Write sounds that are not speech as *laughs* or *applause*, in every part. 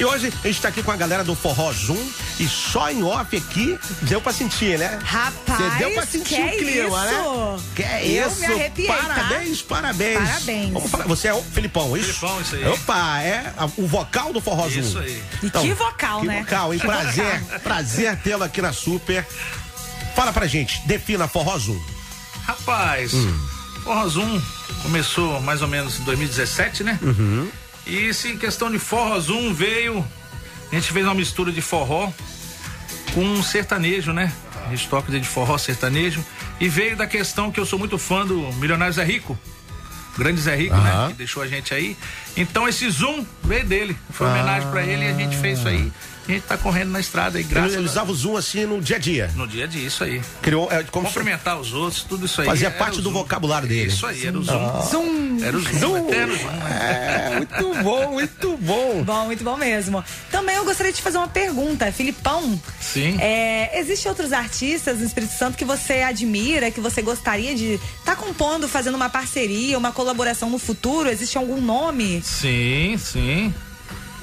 E hoje a gente tá aqui com a galera do Forró Zoom e só em off aqui deu pra sentir, né? Rapaz, Você deu pra sentir o clima, isso? né? Que é Eu isso? me arrepiei, tá? parabéns, parabéns. Parabéns. Vamos falar, você é o Filipão, isso? Filipão, isso aí. Opa, é a- o vocal do Forró Zoom. Isso aí. E que vocal, que né? vocal, hein? Prazer, prazer tê-lo aqui na Super. Fala pra gente, defina Forró Zoom. Rapaz, Forró Zoom começou mais ou menos em 2017, né? E se em questão de Forró Zoom veio, a gente fez uma mistura de forró com um sertanejo, né? A gente toca de forró sertanejo. E veio da questão que eu sou muito fã do Milionário Zé Rico. Grande Zé Rico, Aham. né? Que deixou a gente aí. Então esse Zoom veio dele. Foi uma homenagem pra ele e a gente fez isso aí. E a gente tá correndo na estrada aí, graças ele a... usava o Zoom assim no dia a dia. No dia a dia, isso aí. Criou, é, como se Cumprimentar os outros, tudo isso aí. fazia parte do vocabulário dele. Isso aí, era o Zoom. Zoom. Era o Zoom, Zoom. É, muito bom, muito bom. Bom, muito bom mesmo. Também eu gostaria de te fazer uma pergunta, Filipão. Sim. É, Existem outros artistas no Espírito Santo que você admira, que você gostaria de estar compondo, fazendo uma parceria, uma colaboração no futuro? Existe algum nome? Sim, sim.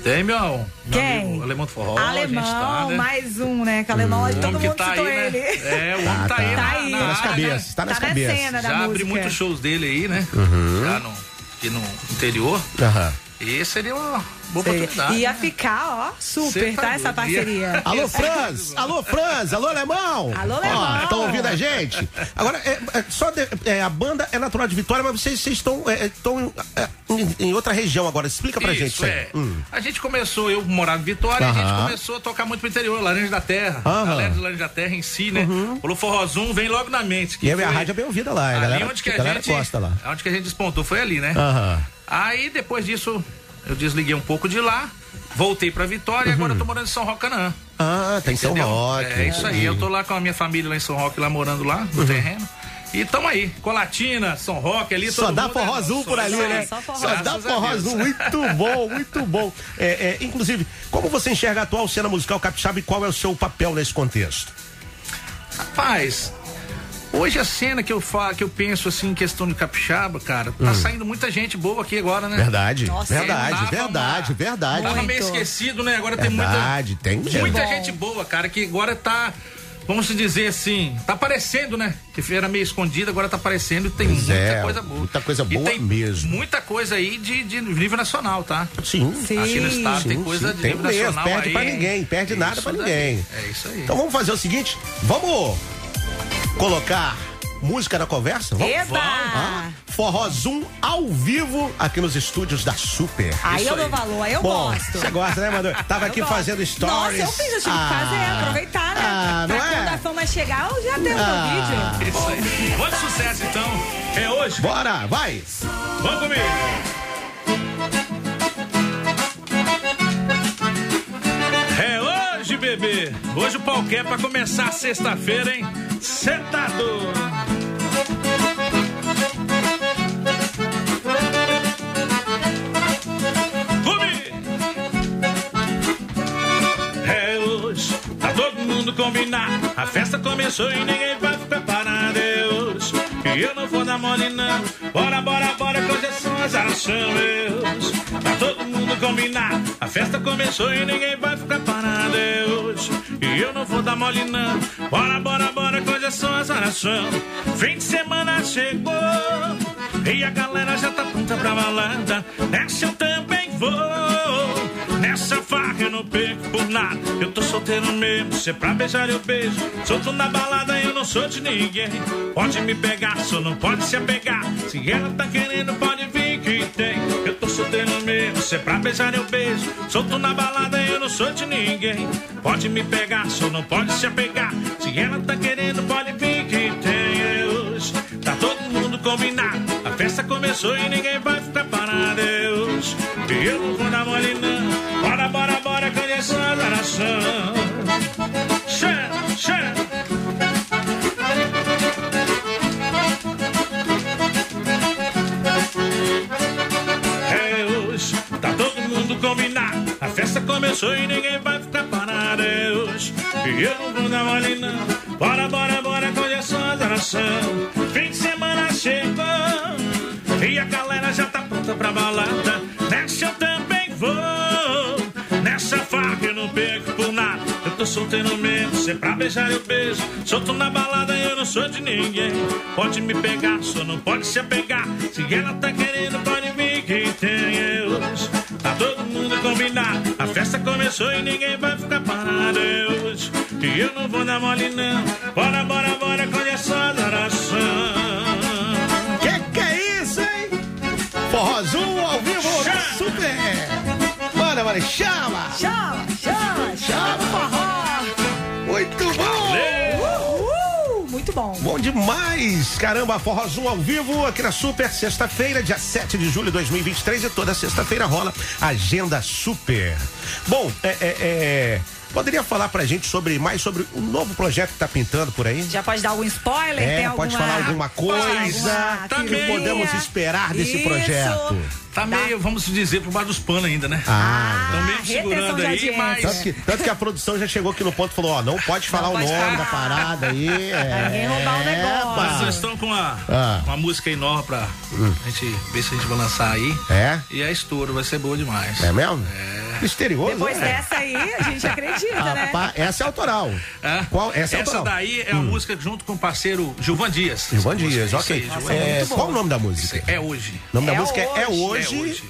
Tem, meu, meu Quem? amigo Alemão do Forró. alemão, a gente tá, né? mais um, né? Que alemão, O todo mundo tá aí, citou né? ele. É, o homem Tá, tá, aí tá. na, Tá aí. na Tá nas área, cabeças, né? tá nas Tá na cabeças. cena da Já abri música. muitos shows dele aí, né? Uhum. Já no, aqui no interior. Aham. E seria uma boa Sei. oportunidade. Ia né? ficar, ó, super, tá tá? Essa parceria. Alô, *laughs* Franz! Alô, Franz! Alô, Alemão! Alô, Alemão. Estão ouvindo a gente? Agora, é, é, só de- é, a banda é natural de Vitória, mas vocês estão é, estão em, é, em- em outra região agora. Explica pra gente isso Isso, aí. é. Hum. A gente começou, eu morava em Vitória, a Aham. gente começou a tocar muito pro interior, Laranja da Terra. Aham. Uhum. Galera de Laranja da Terra em si, né? Falou Forrozum, vem logo na mente. que E a foi rádio é bem ouvida lá, a ali galera, onde que a, galera gente, gosta lá. Onde que a gente despontou foi ali, né? Aham. Aí depois disso, eu desliguei um pouco de lá, voltei pra Vitória e agora eu tô morando em São Roque, Canaã. Ah, tem São entendeu? Roque. É isso aí, eu tô lá com a minha família lá em São Roque, lá morando lá no terreno. E tamo aí, Colatina, São Roque ali, Só dá mundo forró é- azul por ali, só- né? só forró. Só dá forró azul. Muito *laughs* bom, muito bom. É, é, inclusive, como você enxerga a atual cena musical capixaba e qual é o seu papel nesse contexto? Rapaz, hoje a cena que eu falo, que eu penso assim em questão de capixaba, cara, tá saindo muita gente boa aqui agora, né? Hum. Verdade, Nossa, verdade, Tava verdade, uma- verdade. Tava meio esquecido, né? Agora tem muita. Verdade, tem mesmo. Muita Bom. gente boa, cara, que agora tá. Vamos dizer assim, tá aparecendo, né? Que era meio escondido, agora tá aparecendo e tem Pois muita é, coisa boa. muita coisa E boa tem mesmo. Muita coisa aí de, de nível nacional, tá? Sim. Sim. Aqui no estado tem Sim, coisa sim, de tem nível mesmo, nacional. perde aí. pra ninguém, perde nada pra daí. ninguém. É isso aí. Então vamos fazer o seguinte, vamos colocar música na conversa? Vamos? Eba! Ah, forró Zoom ao vivo aqui nos estúdios da Super. Aí Isso eu dou aí. valor, aí eu Bom, gosto. você gosta, né, Manu? Tava Eu aqui gosto. fazendo stories. Nossa, eu fiz, eu tive que fazer, aproveitar, né? Ah, pra não quando é? a fama chegar, eu já tenho Ah. meu vídeo. Isso aí. Muito sucesso, então. É hoje? Bora, vai! Vamos comigo. É hoje, bebê. Hoje o pau quer pra começar a sexta-feira, hein? Sentado. É hoje, tá todo mundo combinado. A festa começou e ninguém vai ficar parado. É hoje, e eu não vou dar mole não. Bora, bora, bora, que hoje azaração. É hoje, tá todo mundo combinado. A festa começou e ninguém vai ficar parado. É hoje, e eu não vou dar mole não. Bora, bora, bora, hoje é só azaração. Fim de semana chegou. E a galera já tá pronta pra balada. Nessa eu também vou. Nessa farra eu não perco por nada. Eu tô solteiro mesmo, se é pra beijar eu beijo. Solto na balada, eu não sou de ninguém. Pode me pegar, só não pode se apegar. Se ela tá querendo, pode vir que tem isso eu tenho medo. Se é pra beijar, eu beijo. Solto na balada, eu não sou de ninguém. Pode me pegar, só não pode se apegar. Se ela tá querendo, pode vir que tem. Tá todo mundo combinado. A festa começou e ninguém vai ficar parado. Deus. e eu não vou dar mole, não. Bora, bora, bora, cadê a oração. Xé, xé. Começou e ninguém vai ficar parado é. E eu não vou dar mole não. Bora, bora, bora, hoje é só azaração. Fim de semana chegou e a galera já tá pronta pra balada. Nessa eu também vou. Nessa faca eu não pego por nada. Eu tô solteiro mesmo, se é pra beijar eu beijo. Solto na balada eu não sou de ninguém. Pode me pegar, só não pode se apegar. Se ela tá querendo, pode começou e ninguém vai ficar parado hoje. E eu não vou dar mole não. Bora, bora, bora, conhece a adoração. Que que é isso, hein? Forrozum ao vivo, Chama. super! Bora, bora, chama! Chama, chama, chama o forró. Muito bom! Muito bom. Bom demais! Caramba, Forrozum ao vivo aqui na Super, sexta-feira, dia 7 de julho de 2023 e toda sexta-feira rola Agenda Super. Bom, é, é, é, poderia falar pra gente sobre mais sobre o novo projeto que tá pintando por aí? Já pode dar algum spoiler? É, Tem alguma, pode falar alguma coisa? alguma O que podemos esperar desse Isso. projeto? Tá meio, vamos dizer, por baixo dos panos ainda, né? Ah, Estão meio retenção segurando aí, mas. Tanto que, tanto que a produção já chegou aqui no ponto e falou: ó, não pode falar Não o pode nome falar. da parada aí. *laughs* É, Ninguém roubar o negócio. Mas nós estamos com uma, Ah. uma música aí nova pra gente ver se a gente vai lançar aí. É? E é estouro, vai ser boa demais. É mesmo? Misterioso. Depois né? dessa aí, a gente acredita, né? Rapaz, essa é autoral. É? Qual? Essa é autoral. daí é uma música junto com o parceiro Gilvan Dias. Gilvan Essa Dias, ok. aí, Gilvan É, qual o nome da música? É hoje. O nome da É música é- é hoje. hoje. É hoje.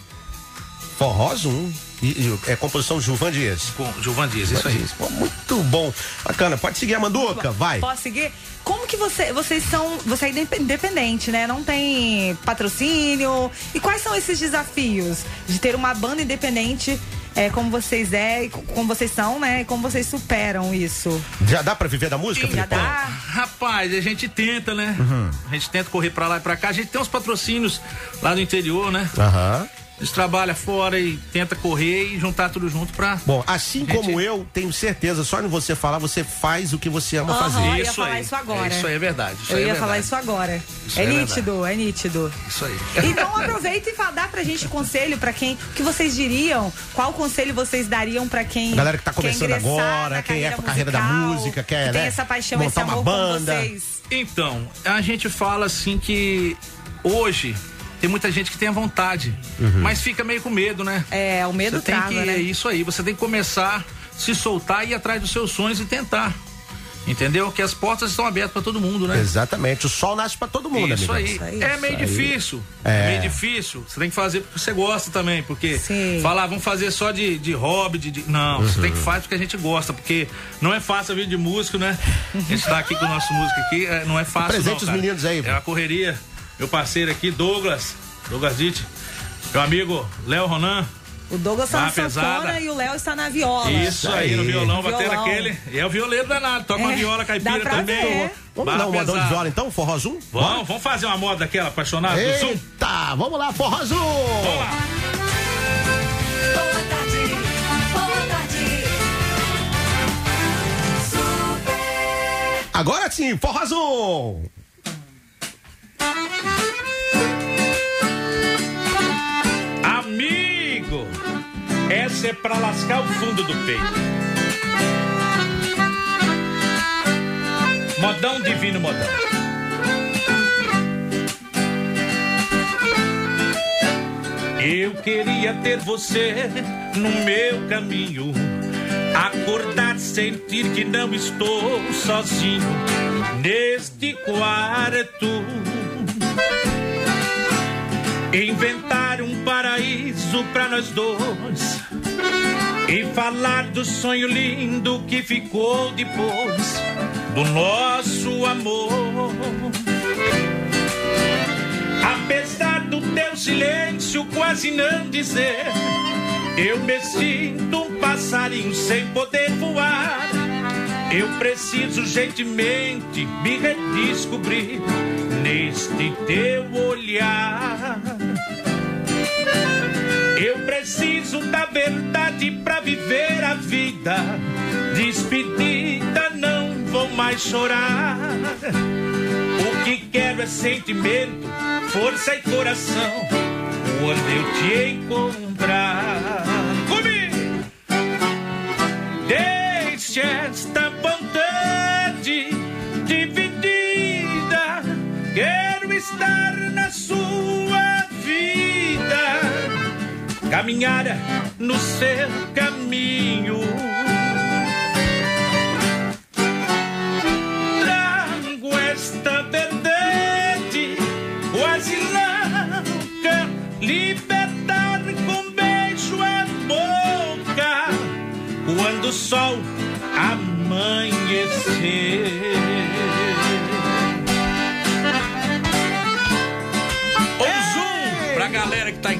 Forró Zoom. E, e é composição Gilvan Dias. Com Gilvan Dias, isso aí. Pô, muito bom. Bacana. Pode seguir a Manduca, vai. Posso seguir? Como que você, vocês são, você é indep- independente, né? Não tem patrocínio. E quais são esses desafios de ter uma banda independente é, como vocês é, co- como vocês são, né? E como vocês superam isso? Já dá pra viver da música, Já Filipão? dá? Rapaz, a gente tenta, né? Uhum. A gente tenta correr pra lá e pra cá. A gente tem uns patrocínios lá do interior, né? Aham. A gente trabalha fora e tenta correr e juntar tudo junto pra. Bom, assim Gente- como eu, tenho certeza, só em você falar, você faz o que você ama Aham. fazer. Eu ia falar isso agora. Isso aí é verdade. Isso Eu aí ia é falar verdade. isso agora. Isso é, é nítido, é nítido. Isso aí. Então aproveita e fala, dá pra gente conselho pra quem, o que vocês diriam? Qual conselho vocês dariam pra quem A galera que tá começando agora, quem é pra carreira musical, da música, quer, que tem né, essa paixão, montar esse uma amor banda. como vocês. Então, a gente fala assim que hoje tem muita gente que tem a vontade, Uhum. mas fica meio com medo, né? É, o medo você tem trava, que, né? É isso aí, você tem que começar, se soltar e ir atrás dos seus sonhos e tentar. Entendeu? Que as portas estão abertas pra todo mundo, né? Exatamente. O sol nasce pra todo mundo, Isso aí. Isso aí. É meio difícil. É. É. meio difícil. Você tem que fazer porque você gosta também. Porque Sim. falar, vamos fazer só de, de hobby, de, de- Não, você tem que fazer porque a gente gosta. Porque não é fácil a vida de músico, né? A gente tá aqui com o nosso músico aqui, é, não é fácil. Presente não, os cara. meninos aí, É a correria. Meu parceiro aqui, Douglas. Douglas Ditt. Meu amigo, Léo Ronan. O Douglas tá na sanfona pesada. e o Léo está na viola. Isso aí, no violão, batendo Violão. aquele. E é o violeiro danado. Toca uma É, viola dá caipira pra também. ver. Vamos Barra dar um modão de viola então, forró zoom? Vamos, vamos fazer uma moda daquela apaixonada do Zoom? Eita, vamos lá, forró zoom! Vamos lá. Boa tarde, boa tarde. Super. Agora sim, forró zoom! É pra lascar o fundo do peito. Modão divino modão. Eu queria ter você no meu caminho. Acordar, sentir que não estou sozinho neste quarto. Inventar um paraíso pra nós dois. E falar do sonho lindo que ficou depois do nosso amor. Apesar do teu silêncio quase não dizer, eu me sinto um passarinho sem poder voar. Eu preciso gentilmente me redescobrir neste teu olhar. Preciso da verdade pra viver a vida. Despedida, não vou mais chorar. O que quero é sentimento, força e coração. Quando eu te encontrar. Caminhar no seu caminho.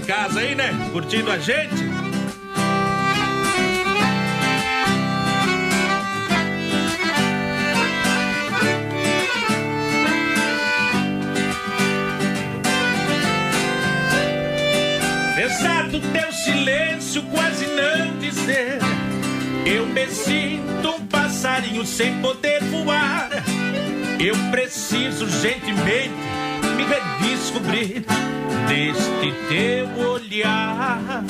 Casa aí, né? Curtindo a gente. Apesar do teu silêncio quase não dizer Eu me sinto um passarinho sem poder voar Eu preciso urgentemente me redescobrir Deste teu olhar.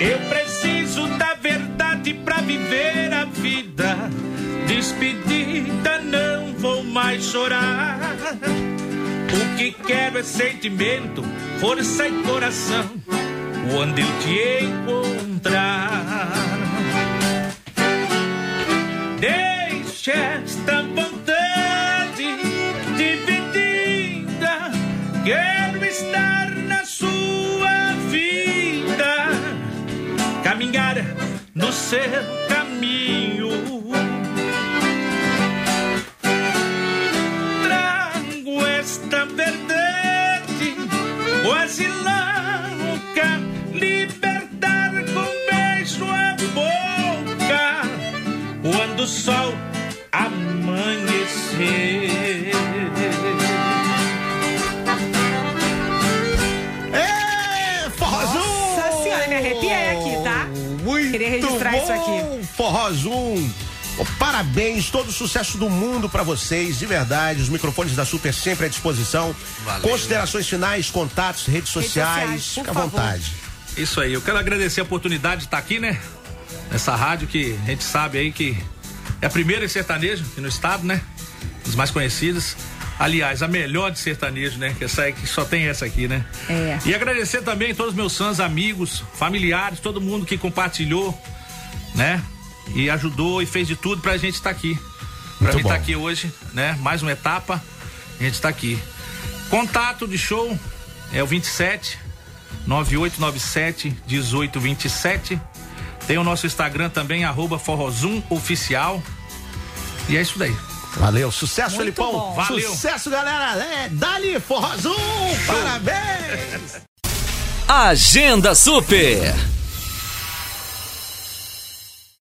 Eu preciso da verdade pra viver a vida. Despedida não vou mais chorar. O que quero é sentimento, força e coração, quando eu te encontrar. Deixe esta vontade seu caminho. trago esta verdade quase louca, libertar com beijo a boca quando o sol amanhecer. Queria registrar bom, isso aqui. Forrozum! Ô, Parabéns, todo o sucesso do mundo pra vocês, de verdade. Os microfones da Super sempre à disposição. Valeu. Considerações finais, contatos, redes sociais, sociais, por fica à vontade. Isso aí, eu quero agradecer a oportunidade de estar aqui, né? Nessa rádio que a gente sabe aí que é a primeira em sertanejo aqui no estado, né? Os mais conhecidos. Aliás, a melhor de sertanejo, né? Que essa aí que só tem essa aqui, né? É. E agradecer também todos os meus fãs, amigos, familiares, todo mundo que compartilhou, né? E ajudou e fez de tudo pra gente estar aqui. Pra Muito mim estar bom. aqui hoje, né? Mais uma etapa, a gente tá aqui. Contato de show é o 27 9897 1827. Tem o nosso Instagram também, arroba Forrozum Oficial. E é isso daí. Valeu, sucesso, Muito Felipão. bom. Valeu. Sucesso, galera. É, Dali, Forrozum, parabéns. Agenda Super.